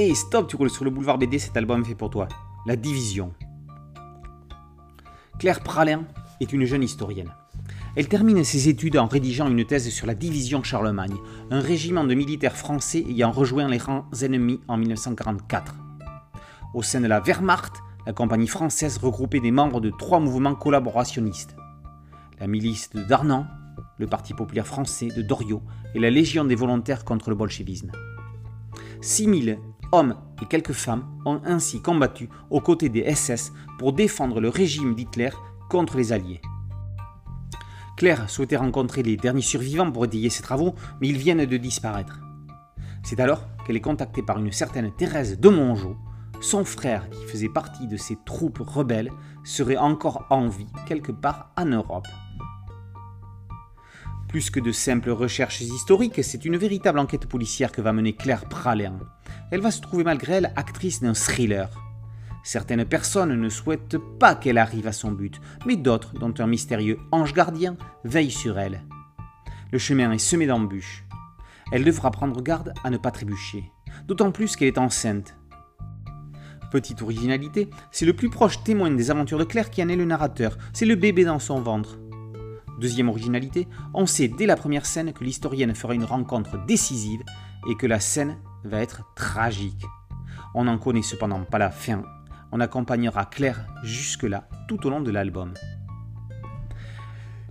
Hey, stop, tu roules sur le boulevard BD, cet album fait pour toi. La Division. Claire Pralin est une jeune historienne. Elle termine ses études en rédigeant une thèse sur la division Charlemagne, un régiment de militaires français ayant rejoint les rangs ennemis en 1944. Au sein de la Wehrmacht, la compagnie française regroupait des membres de trois mouvements collaborationnistes. La milice de Darnan, le Parti populaire français de Doriot et la Légion des volontaires contre le bolchevisme. 6000 hommes et quelques femmes ont ainsi combattu aux côtés des SS pour défendre le régime d'Hitler contre les Alliés. Claire souhaitait rencontrer les derniers survivants pour étayer ses travaux, mais ils viennent de disparaître. C'est alors qu'elle est contactée par une certaine Thérèse de Mongeau. Son frère, qui faisait partie de ces troupes rebelles, serait encore en vie quelque part en Europe. Plus que de simples recherches historiques, c'est une véritable enquête policière que va mener Claire Pralin. Elle va se trouver malgré elle actrice d'un thriller. Certaines personnes ne souhaitent pas qu'elle arrive à son but, mais d'autres, dont un mystérieux ange gardien, veille sur elle. Le chemin est semé d'embûches. Elle devra prendre garde à ne pas trébucher, d'autant plus qu'elle est enceinte. Petite originalité, c'est le plus proche témoin des aventures de Claire qui en est le narrateur, c'est le bébé dans son ventre. Deuxième originalité, on sait dès la première scène que l'historienne fera une rencontre décisive et que la scène va être tragique. On n'en connaît cependant pas la fin. On accompagnera Claire jusque-là tout au long de l'album.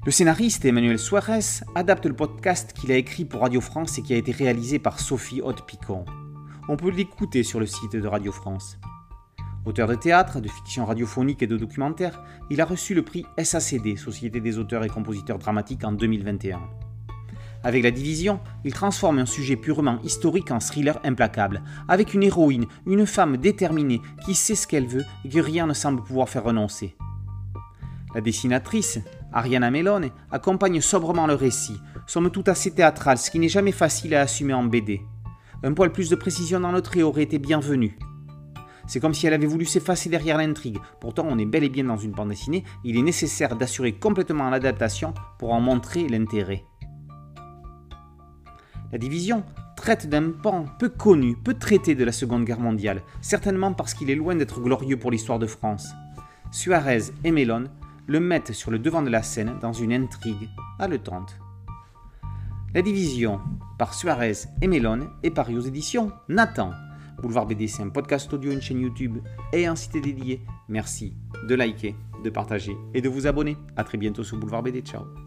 Le scénariste Emmanuel Suarez adapte le podcast qu'il a écrit pour Radio France et qui a été réalisé par Sophie Haute-Picon. On peut l'écouter sur le site de Radio France. Auteur de théâtre, de fiction radiophonique et de documentaire, il a reçu le prix SACD, Société des auteurs et compositeurs dramatiques, en 2021. Avec la division, il transforme un sujet purement historique en thriller implacable, avec une héroïne, une femme déterminée qui sait ce qu'elle veut et que rien ne semble pouvoir faire renoncer. La dessinatrice, Ariana Melone, accompagne sobrement le récit, somme tout assez théâtrale, ce qui n'est jamais facile à assumer en BD. Un poil plus de précision dans le trait aurait été bienvenu. C'est comme si elle avait voulu s'effacer derrière l'intrigue. Pourtant, on est bel et bien dans une bande dessinée. Il est nécessaire d'assurer complètement l'adaptation pour en montrer l'intérêt. La division traite d'un pan peu connu, peu traité de la Seconde Guerre mondiale, certainement parce qu'il est loin d'être glorieux pour l'histoire de France. Suarez et Mellon le mettent sur le devant de la scène dans une intrigue haletante. La division, par Suarez et Mellon, est paru aux éditions Nathan. Boulevard BD, c'est un podcast audio, une chaîne YouTube et un site dédié. Merci de liker, de partager et de vous abonner. A très bientôt sur Boulevard BD. Ciao